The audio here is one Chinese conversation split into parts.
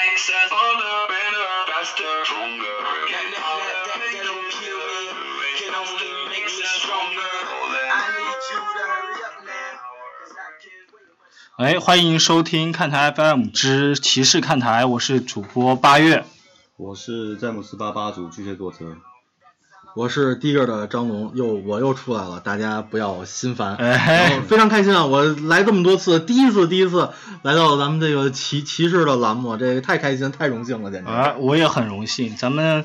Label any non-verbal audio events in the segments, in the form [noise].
makes us harder, better, faster, stronger. That, that, that, that, that don't kill me, can only make me stronger. I need you to hurry up now, 'cause I can't wait much. 哎，欢迎收听看台 FM 之骑士看台，我是主播八月。我是詹姆斯八八组巨蟹座车，我是第一个的张龙，又我又出来了，大家不要心烦。哎然后非常开心啊！我来这么多次，第一次第一次来到咱们这个骑骑士的栏目，这个太开心太荣幸了，简直。啊，我也很荣幸。咱们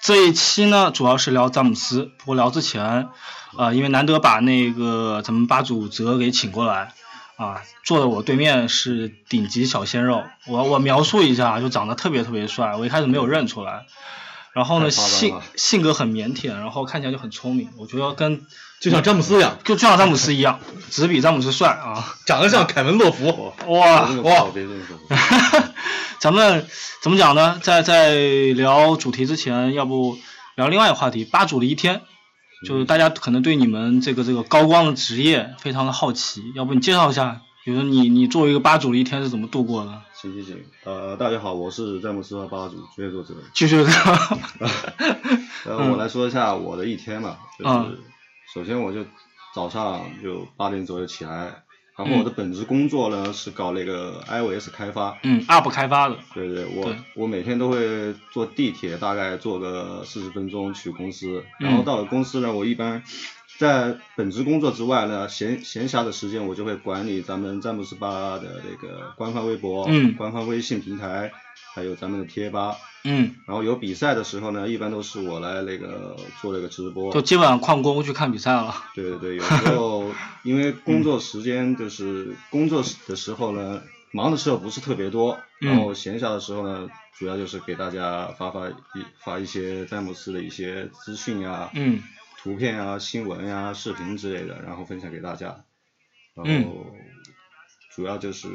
这一期呢，主要是聊詹姆斯。不过聊之前，啊，因为难得把那个咱们八组泽给请过来，啊，坐在我对面是顶级小鲜肉。我我描述一下，就长得特别特别帅。我一开始没有认出来，然后呢，性性格很腼腆，然后看起来就很聪明。我觉得跟就像詹姆斯一样，就就像詹姆斯一样，[laughs] 只比詹姆斯帅啊！长得像凯文洛夫。哇哇别这么说，！别这么说。咱们怎么讲呢？在在聊主题之前，要不聊另外一个话题，八组的一天，就是大家可能对你们这个这个高光的职业非常的好奇，要不你介绍一下，比如说你你作为一个吧主的一天是怎么度过的？行行行，呃，大家好，我是詹姆斯八八组巨蟹座车。就是 [laughs] 呃，嗯我来说一下我的一天吧，就是、嗯。首先我就早上就八点左右起来，然后嗯。我的本职工作呢是搞那个 iOS 开发。嗯，App 开发的，对对，我对。我每天都会坐地铁，大概坐个四十分钟去公司，嗯。然后到了公司呢，我一般在本职工作之外呢，闲闲暇的时间我就会管理咱们詹姆斯吧的那个官方微博、嗯官方微信平台，还有咱们的贴吧。嗯，然后有比赛的时候呢，一般都是我来那个做那个直播。就基本上旷工去看比赛了。对对对，有时候因为工作时间就是工作的时候呢，忙的时候不是特别多，嗯然后闲暇的时候呢，主要就是给大家发发一发一些詹姆斯的一些资讯啊、嗯图片啊、新闻呀、视频之类的，然后分享给大家。然嗯后主要就是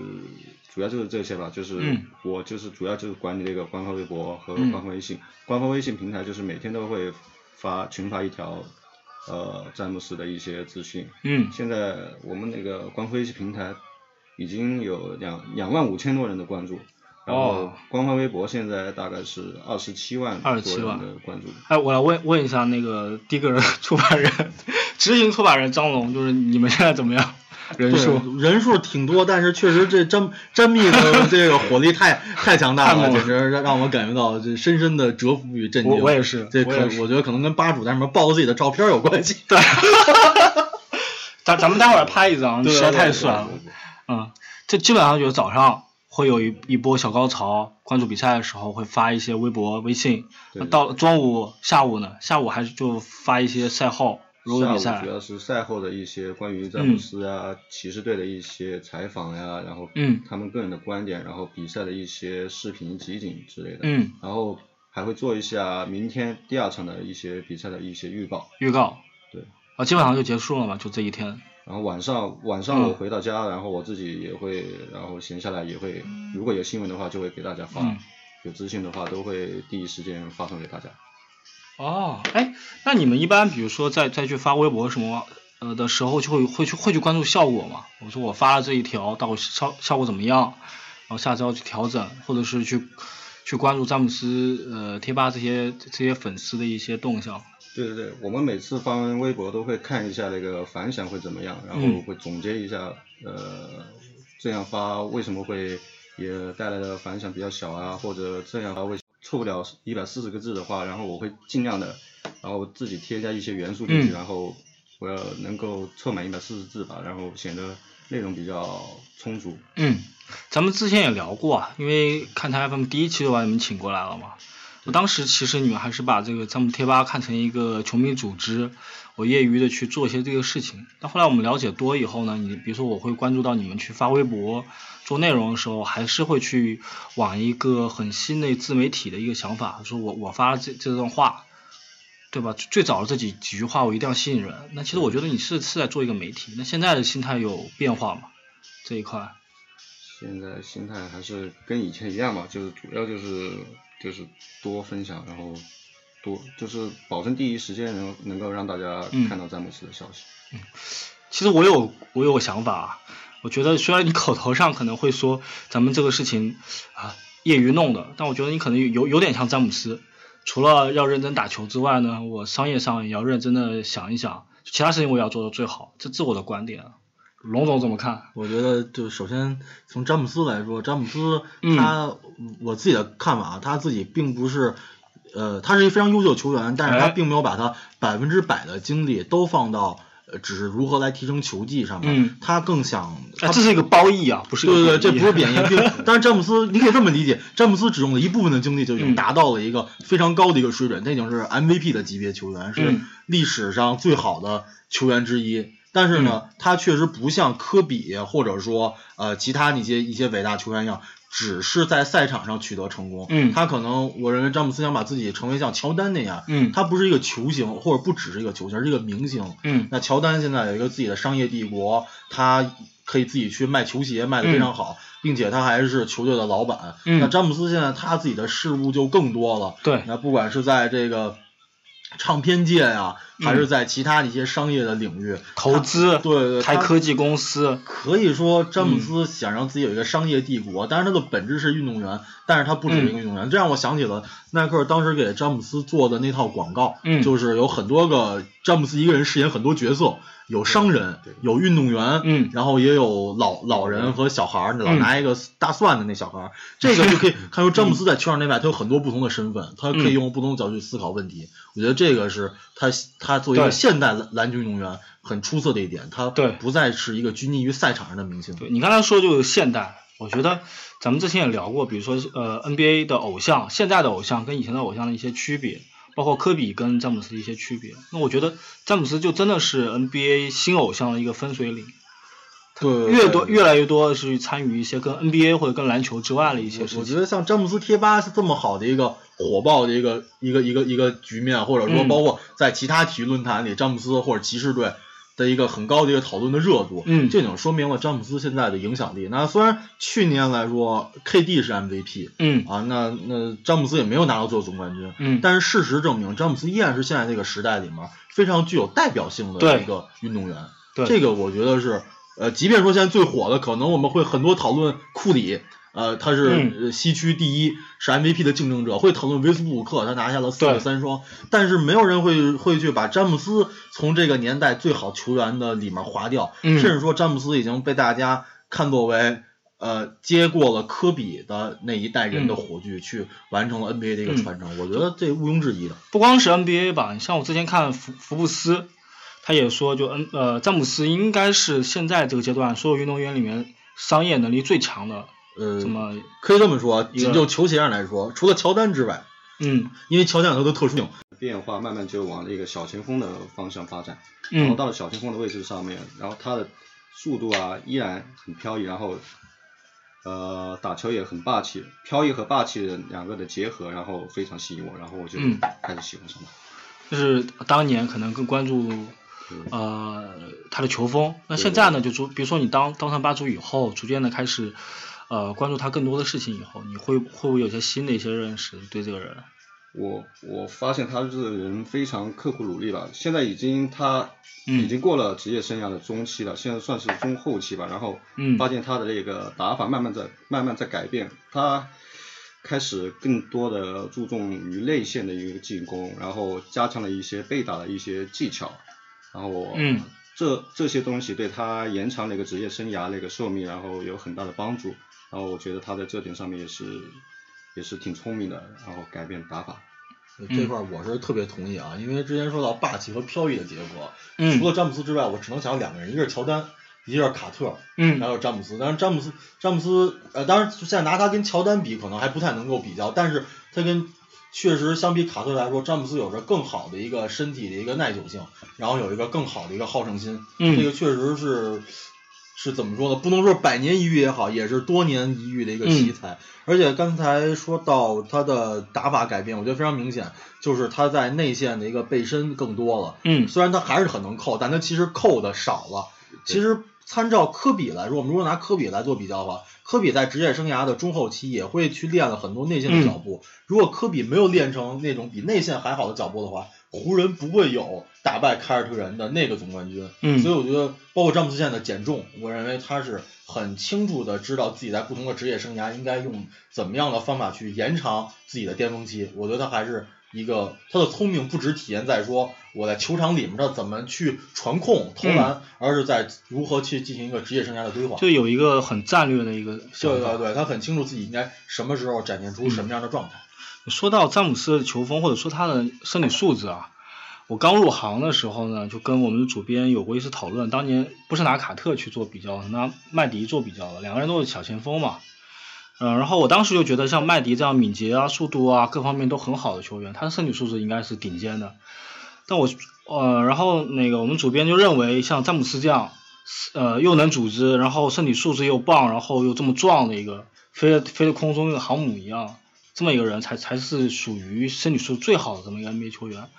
主要就是这些吧，就是嗯我就是主要就是管理那个官方微博和嗯官方微信。官方微信平台就是每天都会发群发一条呃詹姆斯的一些资讯。嗯现在我们那个官方微信平台已经有两两万五千多人的关注，然后哦官方微博现在大概是二十七万二十七万的关注。哎，我来问问一下那个第一个人出版人，[laughs] 执行出版人张龙，就是你们现在怎么样？人数？人数挺多，但是确实这真真密的这个火力太太强大了，[laughs] 简直让让我感觉到这深深的折服与震惊。我我也是这可我我觉得可能跟吧主在上面爆自己的照片有关系。对，[laughs] 咱咱们待会儿拍一张，对实在太帅了。嗯，这基本上就是早上会有一一波小高潮，关注比赛的时候会发一些微博、微信。对到了中午、下午呢？下午还是就发一些赛后，如果比赛下午主。要是赛后的一些关于詹姆斯啊、骑士队的一些采访呀，然后嗯他们个人的观点，然后比赛的一些视频集锦之类的，嗯，然后还会做一下明天第二场的一些比赛的一些预告。预告。对。啊，基本上就结束了嘛，就这一天。然后晚上晚上嗯我回到家，然后我自己也会，然后闲下来也会，如果有新闻的话就会给大家发，嗯有资讯的话都会第一时间发送给大家。哦，哎，那你们一般比如说再再去发微博什么呃的时候，就会会去会去关注效果嘛？我说我发了这一条，到底效效果怎么样？然后下次要去调整，或者是去去关注詹姆斯呃贴吧这些这些粉丝的一些动向。对对对，我们每次发完微博都会看一下那个反响会怎么样，然后嗯会总结一下，呃，这样发为什么会也带来的反响比较小啊，或者这样发为凑不了一百四十个字的话，然后我会尽量的，然后自己添加一些元素进去，嗯然后我要能够凑满一百四十字吧，然后显得内容比较充足。嗯，咱们之前也聊过啊，因为看台 FM 第一期就把你们请过来了嘛。我当时其实你们还是把这个詹姆贴吧看成一个球迷组织，我业余的去做一些这个事情。但后来我们了解多以后呢，你比如说我会关注到你们去发微博、做内容的时候，还是会去往一个很新的自媒体的一个想法，说我我发这这段话，对吧？最早的这几几句话我一定要吸引人。那其实我觉得你是是在做一个媒体，那现在的心态有变化吗？这一块？现在心态还是跟以前一样嘛，就是主要就是就是多分享，然后多就是保证第一时间能能够让大家嗯看到詹姆斯的消息。嗯其实我有我有个想法啊，我觉得虽然你口头上可能会说咱们这个事情啊业余弄的，但我觉得你可能有有点像詹姆斯，除了要认真打球之外呢，我商业上也要认真的想一想，其他事情我也要做到最好，这是我的观点。龙总怎么看？我觉得就首先从詹姆斯来说，詹姆斯嗯他、我自己的看法啊，他自己并不是。呃，他是一个非常优秀的球员，但是他哎并没有把他百分之百的精力都放到呃，只是如何来提升球技上面。嗯他更想，这是一个褒义啊，不是对对对，这不是贬义，[laughs] 并但是詹姆斯，你可以这么理解，詹姆斯只用了一部分的精力就已经嗯达到了一个非常高的一个水准，他已经是 MVP 的级别球员，是嗯历史上最好的球员之一。但是呢，他确实不像科比或者说呃其他那些一些伟大球员一样，只是在赛场上取得成功。嗯。他可能我认为詹姆斯想把自己成为像乔丹那样，嗯。他不是一个球星，或者不只是一个球星，而是一个明星。嗯。那乔丹现在有一个自己的商业帝国，他可以自己去卖球鞋，卖得非常好，并且他还是球队的老板。嗯。那詹姆斯现在他自己的事务就更多了，对，那不管是在这个唱片界呀、还是在其他的一些商业的领域，投资对对，开科技公司，可以说詹姆斯想让自己有一个商业帝国，但是他的本质是运动员，但是他不止是一个运动员。这让我想起了耐克当时给詹姆斯做的那套广告，嗯就是有很多个詹姆斯一个人饰演很多角色，有商人有运动员，嗯然后也有老老人和小孩儿，老嗯拿一个大蒜的那小孩儿，这个就可以 [laughs] 看出詹姆斯在球场内外他有很多不同的身份，他可以嗯用不同的角度去思考问题。我觉得这个是他他作为一个现代篮篮球运动员很出色的一点，他对不再是一个拘泥于赛场上的明星。对你刚才说就是现代，我觉得咱们之前也聊过，比如说呃 NBA 的偶像，现在的偶像跟以前的偶像的一些区别，包括科比跟詹姆斯的一些区别。那我觉得詹姆斯就真的是 NBA 新偶像的一个分水岭，对，越多越来越多的是参与一些跟 NBA 或者跟篮球之外的一些事情。我觉得像詹姆斯贴吧是这么好的一个火爆的一个一个一个一个局面，或者说嗯。包括在其他体育论坛里，詹姆斯或者骑士队的一个很高的一个讨论的热度，嗯。这种说明了詹姆斯现在的影响力。那虽然去年来说 KD 是 MVP 嗯。啊，那那詹姆斯也没有拿到最后总冠军，嗯，但是事实证明，詹姆斯依然是现在这个时代里面非常具有代表性的一个运动员。对。这个我觉得是，呃，即便说现在最火的，可能我们会很多讨论库里，呃，他是西区第一，是 MVP 的竞争者，会讨论维斯布鲁克，他拿下了四对个三双，但是没有人会会去把詹姆斯从这个年代最好球员的里面划掉，嗯甚至说詹姆斯已经被大家看作为。呃，接过了科比的那一代人的嗯火炬，去完成了 NBA 的一个传承，我觉得这毋庸置疑的。不光是 NBA 吧，你像我之前看福福布斯，他也说就嗯呃詹姆斯应该是现在这个阶段所有运动员里面商业能力最强的，呃怎，么可以这么说，仅就球鞋上来说，除了乔丹之外，嗯因为乔丹有他的特殊性，变化慢慢就往那个小前锋的方向发展，然后嗯到了小前锋的位置上面，然后他的速度啊依然很飘逸，然后呃打球也很霸气，飘逸和霸气的两个的结合，然后非常吸引我，然后我就嗯开始喜欢上他。就是当年可能更关注嗯呃他的球风，那现在呢就逐比如说你当当上吧主以后，逐渐的开始呃关注他更多的事情以后，你会会不会有些新的一些认识对这个人？我我发现他这个人非常刻苦努力了，现在已经他嗯。已经过了职业生涯的中期了，现在算是中后期吧。然后嗯。发现他的那个打法慢慢在慢慢在改变，他开始更多的注重于内线的一个进攻，然后加强了一些被打的一些技巧，然后嗯这这些东西对他延长了一个职业生涯那个寿命，然后有很大的帮助。然后我觉得他在这点上面也是也是挺聪明的，然后改变打法。这块儿我是特别同意啊，因为之前说到霸气和飘逸的结合，嗯除了詹姆斯之外，我只能想到两个人，一个是乔丹，一个是卡特，嗯还有詹姆斯。当然詹姆斯詹姆斯呃，当然现在拿他跟乔丹比，可能还不太能够比较，但是他跟确实相比卡特来说，詹姆斯有着更好的一个身体的一个耐久性，然后有一个更好的一个好胜心，嗯这个确实是是怎么说呢？不能说百年一遇也好，也是多年一遇的一个奇才。而且刚才说到他的打法改变，我觉得非常明显，就是他在内线的一个背身更多了。嗯虽然他还是很能扣，但他其实扣的少了。其实参照科比来说，我们如果拿科比来做比较的话，科比在职业生涯的中后期也会去练了很多内线的脚步。如果科比没有练成那种比内线还好的脚步的话，湖人不会有打败凯尔特人的那个总冠军。嗯所以我觉得，包括詹姆斯现在的减重，我认为他是很清楚的知道自己在不同的职业生涯应该用怎么样的方法去延长自己的巅峰期。我觉得他还是一个他的聪明不只体现在说我在球场里面的怎么去传控投篮，而是在如何去进行一个职业生涯的规划。就有一个很战略的一个。对对对，他很清楚自己应该什么时候展现出什么样的状态。说到詹姆斯的球风，或者说他的身体素质啊，我刚入行的时候呢，就跟我们的主编有过一次讨论。当年不是拿卡特去做比较，拿麦迪做比较的，两个人都是小前锋嘛。嗯，然后我当时就觉得像麦迪这样敏捷啊、速度啊各方面都很好的球员，他的身体素质应该是顶尖的。但我呃，然后那个我们主编就认为像詹姆斯这样，呃，又能组织，然后身体素质又棒，然后又这么壮的一个飞飞在空中跟航母一样，这么一个人才才是属于身体素质最好的这么一个 NBA 球员。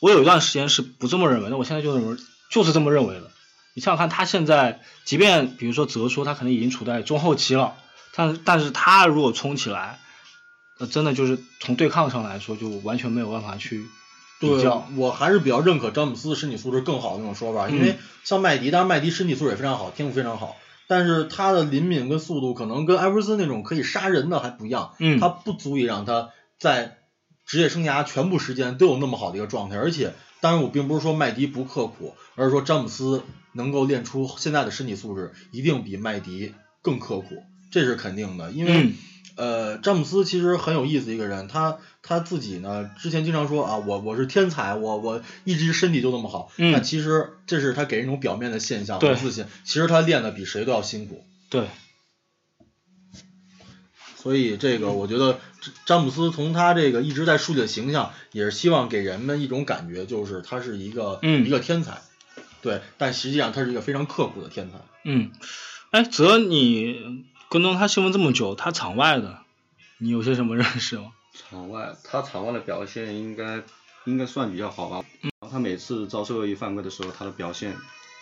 我有一段时间是不这么认为的，我现在就认为就是这么认为的。你想想看，他现在即便比如说泽说他可能已经处在中后期了，但是但是他如果冲起来，那真的就是从对抗上来说，就完全没有办法去比对较。，我还是比较认可詹姆斯身体素质更好的那种说法，因嗯为像麦迪，当然麦迪身体素质也非常好，天赋非常好，但是他的灵敏跟速度可能跟艾弗森那种可以杀人的还不一样，嗯他不足以让他在职业生涯全部时间都有那么好的一个状态，而且当然我并不是说麦迪不刻苦，而是说詹姆斯能够练出现在的身体素质一定比麦迪更刻苦，这是肯定的，因为。嗯。呃，詹姆斯其实很有意思一个人，他他自己呢，之前经常说啊，我我是天才，我我一直身体就那么好，嗯。那其实这是他给人一种表面的现象对。和自信，其实他练的比谁都要辛苦，对，所以这个我觉得詹姆斯从他这个一直在树立的形象，也是希望给人们一种感觉，就是他是一个、嗯。一个天才，对，但实际上他是一个非常刻苦的天才。嗯，哎，泽，你跟踪他新闻这么久，他场外的，你有些什么 [laughs] 认识吗？场外他场外的表现应该应该算比较好吧。嗯。他每次遭受恶意犯规的时候，他的表现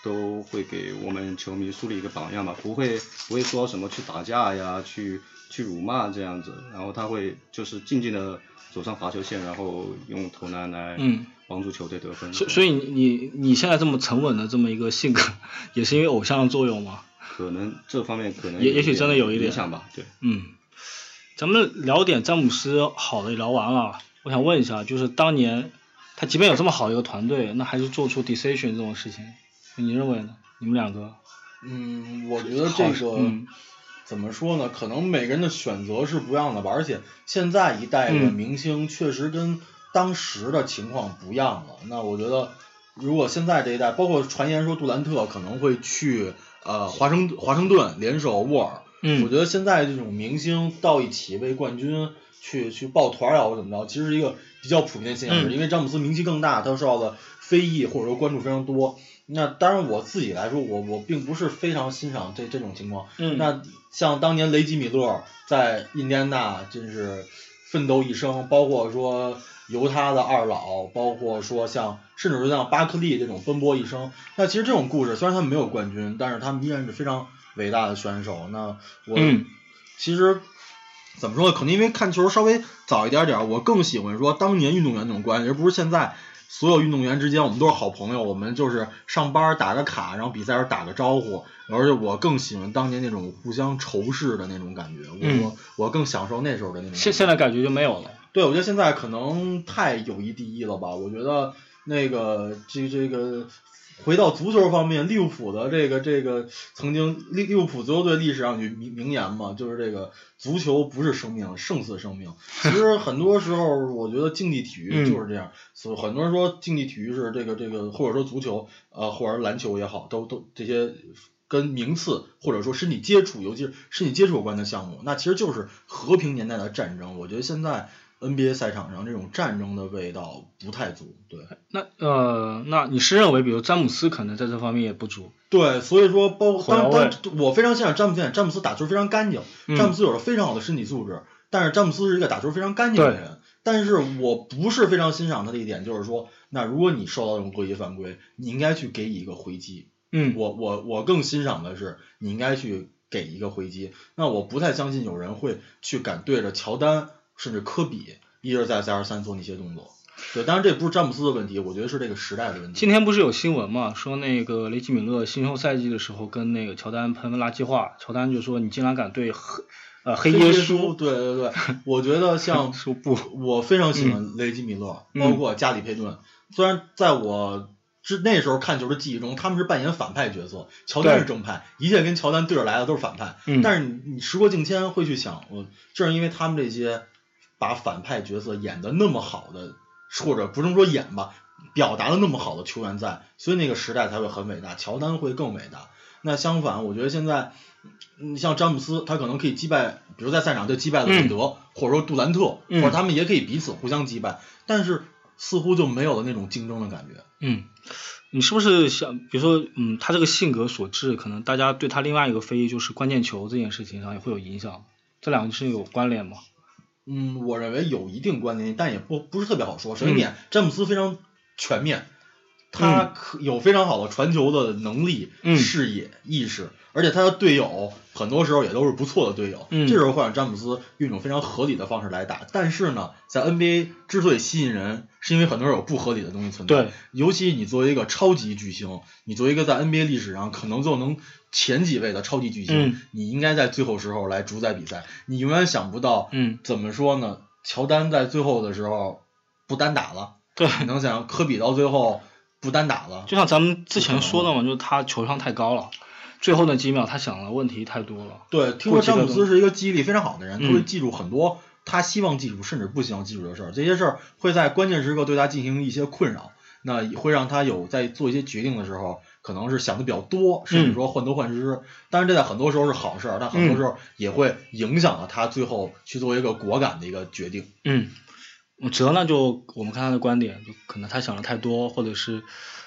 都会给我们球迷树立一个榜样吧，不会不会说什么去打架呀，去去辱骂这样子。然后他会就是静静的走上罚球线，然后用投篮来嗯帮助球队得分。所所以你你你现在这么沉稳的这么一个性格，[laughs] 也是因为偶像的作用吗？可能这方面可能也也许真的有一点影响吧，对。嗯，咱们聊点詹姆斯好的聊完了，我想问一下，就是当年他即便有这么好的一个团队，那还是做出 decision 这种事情，你认为呢？你们两个？嗯，我觉得这个、嗯怎么说呢？可能每个人的选择是不一样的吧，而且现在一代的嗯明星确实跟当时的情况不一样了。那我觉得，如果现在这一代，包括传言说杜兰特可能会去呃华盛华盛顿联手沃尔，嗯我觉得现在这种明星到一起为冠军去去抱团儿啊或者怎么着，其实是一个比较普遍的现象，嗯因为詹姆斯名气更大，他受到的非议或者说关注非常多。那当然我自己来说，我我并不是非常欣赏这这种情况。嗯那像当年雷吉米勒在印第安纳真是奋斗一生，包括说犹他的二老，包括说像甚至说像巴克利这种奔波一生。那其实这种故事虽然他们没有冠军，但是他们依然是非常伟大的选手。那我、嗯其实怎么说呢？可能因为看球稍微早一点点，我更喜欢说当年运动员那种关系，而不是现在所有运动员之间我们都是好朋友，我们就是上班打个卡，然后比赛时打个招呼。而且我更喜欢当年那种互相仇视的那种感觉，我、嗯我我更享受那时候的那种。现现在感觉就没有了。对，我觉得现在可能太友谊第一了吧。我觉得那个这这个回到足球方面，利物浦的这个这个曾经利利物浦足球队历史上有句名名言嘛，就是这个足球不是生命，胜似生命。其实很多时候，我觉得竞技体育就是这样。所以很多人说竞技体育是这个这个，或者说足球呃，或者篮球也好，都都这些。跟名次或者说身体接触，尤其是身体接触有关的项目，那其实就是和平年代的战争。我觉得现在 NBA 赛场上这种战争的味道不太足，对那呃，那你是认为，比如詹姆斯可能在这方面也不足？对，所以说包括当火药味当我非常欣赏詹姆斯，詹姆斯打球非常干净，嗯詹姆斯有着非常好的身体素质，但是詹姆斯是一个打球非常干净的人。但是我不是非常欣赏他的一点，就是说，那如果你受到这种恶意犯规，你应该去给予一个回击。嗯，我我我更欣赏的是，你应该去给一个回击。那我不太相信有人会去敢对着乔丹甚至科比一而再再而三做那些动作。对，当然这不是詹姆斯的问题，我觉得是这个时代的问题。今天不是有新闻嘛，说那个雷吉米勒新秀赛季的时候跟那个乔丹喷垃圾话，乔丹就说你竟然敢对黑呃黑耶稣，对对对，我觉得像 [laughs] 说不，我非常喜欢雷吉米勒，嗯包括加里佩顿。虽然在我之那时候看球的记忆中，他们是扮演反派角色，乔丹是正派，一切跟乔丹对着来的都是反派。嗯但是你你时过境迁会去想，我正是因为他们这些把反派角色演的那么好的，或者不能说演吧，表达的那么好的球员在，所以那个时代才会很伟大，乔丹会更伟大。那相反，我觉得现在，你像詹姆斯，他可能可以击败，比如在赛场就击败了韦德，或者说杜兰特，嗯或者他们也可以彼此互相击败，但是似乎就没有了那种竞争的感觉。嗯，你是不是想，比如说，嗯，他这个性格所致，可能大家对他另外一个非议就是关键球这件事情上也会有影响，这两个是有关联吗？嗯，我认为有一定关联，但也不不是特别好说。首先点，詹姆斯非常全面，他嗯可有非常好的传球的能力、嗯视野、意识，而且他的队友很多时候也都是不错的队友。嗯这时候会让詹姆斯用一种非常合理的方式来打。但是呢，在 NBA 之所以吸引人，是因为很多人有不合理的东西存在。对，尤其你作为一个超级巨星，你作为一个在 NBA 历史上可能就能前几位的超级巨星，嗯你应该在最后时候来主宰比赛。你永远想不到，嗯，怎么说呢？乔丹在最后的时候不单打了，对，你能想科比到最后不单打了，就像咱们之前说的嘛，就是他球商太高了，最后那几秒他想的问题太多了。对，听说詹姆斯是一个记忆力非常好的人，嗯他会记住很多他希望记住甚至不希望记住的事儿，这些事儿会在关键时刻对他进行一些困扰，那也会让他有在做一些决定的时候，可能是想的比较多，甚至说患得患失。当然，这在很多时候是好事儿，但很多时候也会影响了他最后去做一个果敢的一个决定。嗯，哲呢，就我们看他的观点，就可能他想的太多，或者是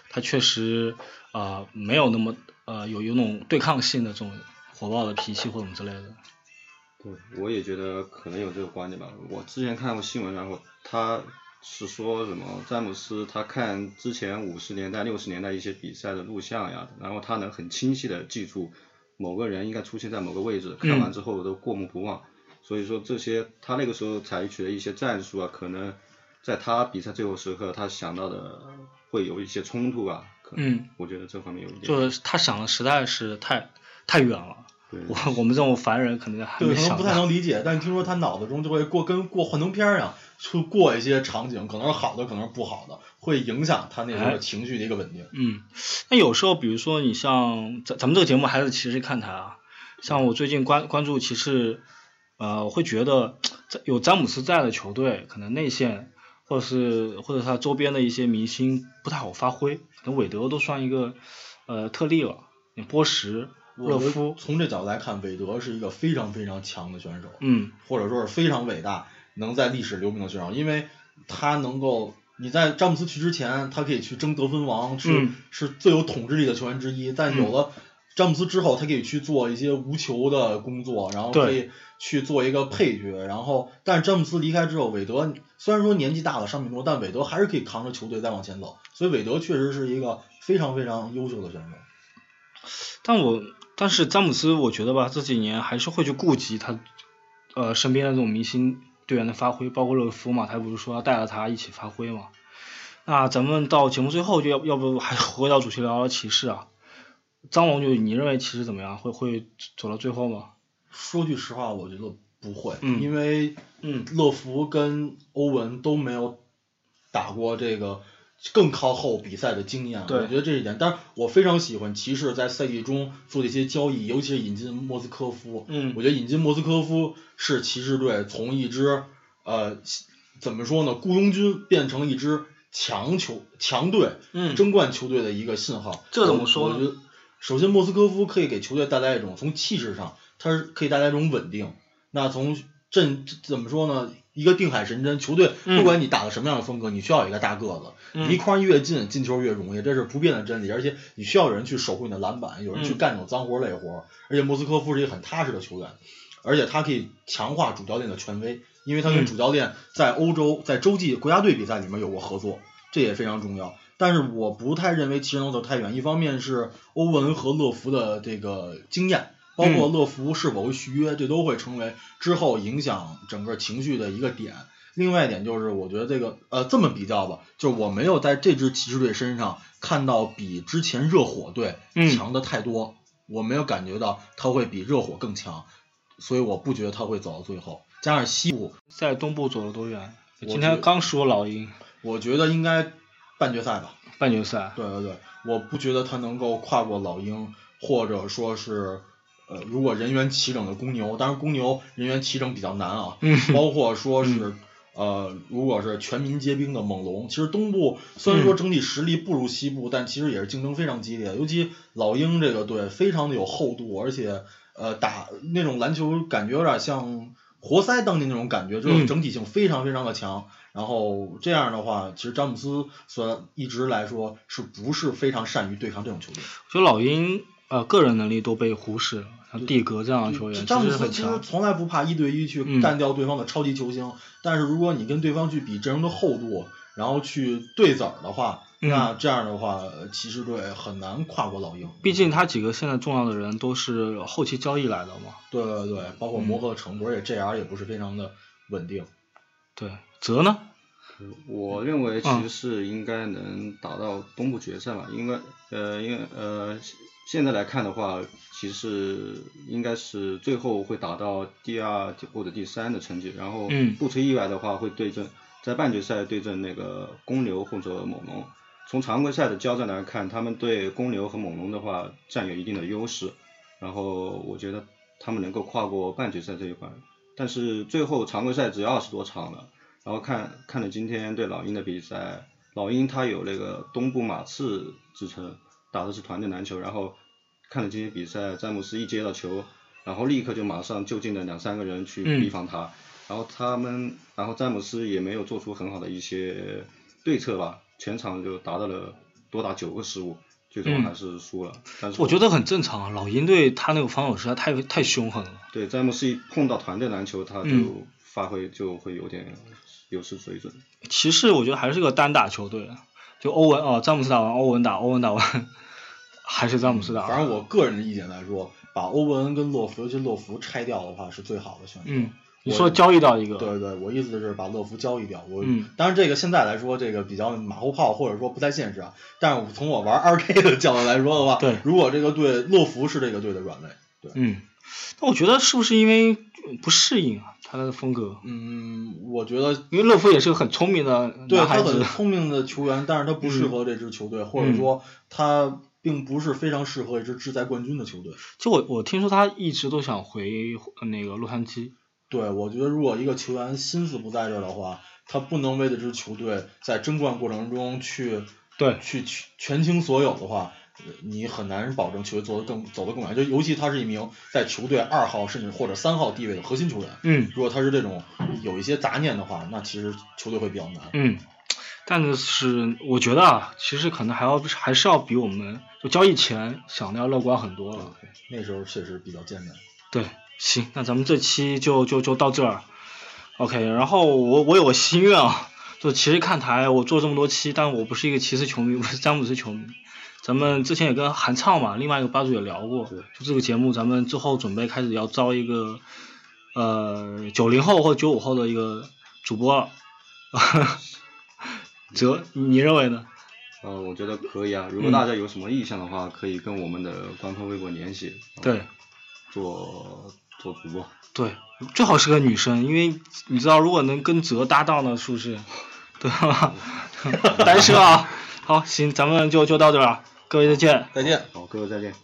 他确实呃没有那么呃有有那种对抗性的这种火爆的脾气或者什么之类的。对，我也觉得可能有这个观点吧。我之前看过新闻，然后他是说什么詹姆斯他看之前五十年代、六十年代一些比赛的录像呀，然后他能很清晰的记住某个人应该出现在某个位置，看完之后都过目不忘。所以说这些他那个时候采取的一些战术啊，可能在他比赛最后时刻他想到的会有一些冲突啊。可能嗯，我觉得这方面有一点。就是他想的实在是太太远了，对我我们这种凡人可能还对，没想可能不太。能理解，但听说他脑子中就会过跟过幻灯片儿一样，去过一些场景，可能是好的，可能是不好的，会影响他那时候情绪的一个稳定。嗯，那有时候比如说你像咱咱们这个节目还是骑士看台啊，像我最近关关注骑士，呃，我会觉得在有詹姆斯在的球队，可能内线或者是或者他周边的一些明星不太好发挥，可能韦德都算一个呃特例了，你波什、热我觉得夫，从这角度来看，韦德是一个非常非常强的选手，嗯或者说是非常伟大，能在历史留名的选手，因为他能够。你在詹姆斯去之前，他可以去争得分王，是、嗯是最有统治力的球员之一。但有了詹姆斯之后，他可以去做一些无球的工作，然后可以去做一个配角。然后，但是詹姆斯离开之后，韦德虽然说年纪大了，伤病多，但韦德还是可以扛着球队再往前走。所以韦德确实是一个非常非常优秀的选手。但我但是詹姆斯，我觉得吧，这几年还是会去顾及他呃身边的这种明星队员的发挥，包括热夫嘛，他不是说要带着他一起发挥嘛。那咱们到节目最后就要要不还回到主题聊聊骑士啊？张龙就你认为骑士怎么样？会会走到最后吗？说句实话，我觉得不会，嗯因为嗯乐福跟欧文都没有打过这个更靠后比赛的经验，我觉得这一点。但是我非常喜欢骑士在赛季中做的一些交易，尤其是引进莫斯科夫。嗯我觉得引进莫斯科夫是骑士队从一支呃怎么说呢雇佣军变成一支强球强队嗯争冠球队的一个信号。这怎么说呢我我觉得首先莫斯科夫可以给球队带来一种从气势上，他是可以带来一种稳定。那从阵怎么说呢？一个定海神针，球队嗯不管你打的什么样的风格，你需要有一个大个子，嗯离筐越近，进球越容易，这是不变的真理。而且你需要有人去守护你的篮板，有人去嗯干这种脏活累活。而且莫斯科夫是一个很踏实的球员，而且他可以强化主教练的权威，因为他跟嗯主教练在欧洲在洲际国家队比赛里面有过合作，这也非常重要。但是我不太认为骑士能走太远，一方面是欧文和乐福的这个经验，包括乐福是否会续约，这都会成为之后影响整个情绪的一个点。另外一点就是，我觉得这个呃这么比较吧，就是我没有在这支骑士队身上看到比之前热火队嗯强的太多，我没有感觉到他会比热火更强，所以我不觉得他会走到最后。加上西部，在东部走了多远？我今天刚说老鹰我觉得应该半决赛吧。半决赛，对对对，我不觉得他能够跨过老鹰，或者说是，呃，如果人员齐整的公牛，当然公牛人员齐整比较难啊，嗯。包括说是，呃，如果是全民皆兵的猛龙，其实东部虽然说整体实力不如西部，但其实也是竞争非常激烈，尤其老鹰这个队非常的有厚度，而且呃打那种篮球感觉有点像活塞当年那种感觉，就是嗯整体性非常非常的强。然后这样的话，其实詹姆斯虽然一直来说是不是非常善于对抗这种球队，我觉得老鹰呃个人能力都被忽视了，像蒂格这样的球员其詹姆斯。其实从来不怕一对一去嗯干掉对方的超级球星，但是如果你跟对方去比阵容的厚度，然后去对子儿的话，嗯那这样的话，呃骑士队很难跨过老鹰。毕竟他几个现在重要的人都是后期交易来的嘛。对对对，包括嗯磨合程度，而且 JR 也不是非常的稳定。对，泽呢？我认为嗯骑士应该能打到东部决赛吧，因为呃，因为呃，现在来看的话，骑士应该是最后会打到第二或者第三的成绩，然后嗯不出意外的话会对阵在半决赛对阵那个公牛或者猛龙。从常规赛的交战来看，他们对公牛和猛龙的话占有一定的优势，然后我觉得他们能够跨过半决赛这一关。但是最后常规赛只有二十多场了。然后看看了今天对老鹰的比赛，老鹰他有那个东部马刺之称，打的是团队篮球。然后看了今天比赛，詹姆斯一接到球，然后立刻就马上就近的两三个人去嗯逼防他，然后他们，然后詹姆斯也没有做出很好的一些对策吧，全场就达到了多达九个失误，最终嗯还是输了。但是我觉得很正常啊，老鹰队他那个防守实在太太凶狠了。对詹姆斯一碰到团队篮球，他就嗯发挥就会有点有失水准。骑士我觉得还是个单打球队，就欧文哦，詹姆斯打完欧文打，欧文打完 [laughs] 还是詹姆斯打。反正我个人的意见来说，把欧文跟洛弗，尤其洛弗拆掉的话是最好的选择。嗯，你说交易到一个，对对，我意思是把乐福交易掉。我、嗯当然这个现在来说，这个比较马后炮，或者说不太现实啊。但是我从我玩二 K 的角度来说的话，对如果这个队乐福是这个队的软肋，对，嗯，但我觉得是不是因为不适应啊，他的风格？嗯，我觉得因为乐福也是个很聪明的对他很聪明的球员，但是他不适合这支球队，或者说他并不是非常适合一支志在冠军的球队。就我我听说他一直都想回那个洛杉矶。对，我觉得如果一个球员心思不在这儿的话，他不能为这支球队在争冠过程中去对，去去全倾所有的话，呃你很难保证球队做得更走得更远。就尤其他是一名在球队二号甚至或者三号地位的核心球员，嗯如果他是这种有一些杂念的话，那其实球队会比较难。嗯，但是我觉得啊，其实可能还要还是要比我们就交易前想的要乐观很多了。那时候确实比较艰难。对，行，那咱们这期就就就到这儿。OK，然后我我有个心愿啊，就其实看台，我做这么多期，但我不是一个骑士球迷，我是詹姆斯球迷。咱们之前也跟韩畅嘛，另外一个吧主也聊过，对就这个节目，咱们之后准备开始要招一个呃九零后或九五后的一个主播了。[laughs] 哲，你认为呢？呃，我觉得可以啊。如嗯果大家有什么意向的话，可以跟我们的官方微博联系。对，做做主播。对，最好是个女生，因为你知道，如果能跟泽搭档呢，是不是？对吧？[laughs] 单身啊。好，行，咱们就就到这儿了，各位再见。再见。好，各位再见。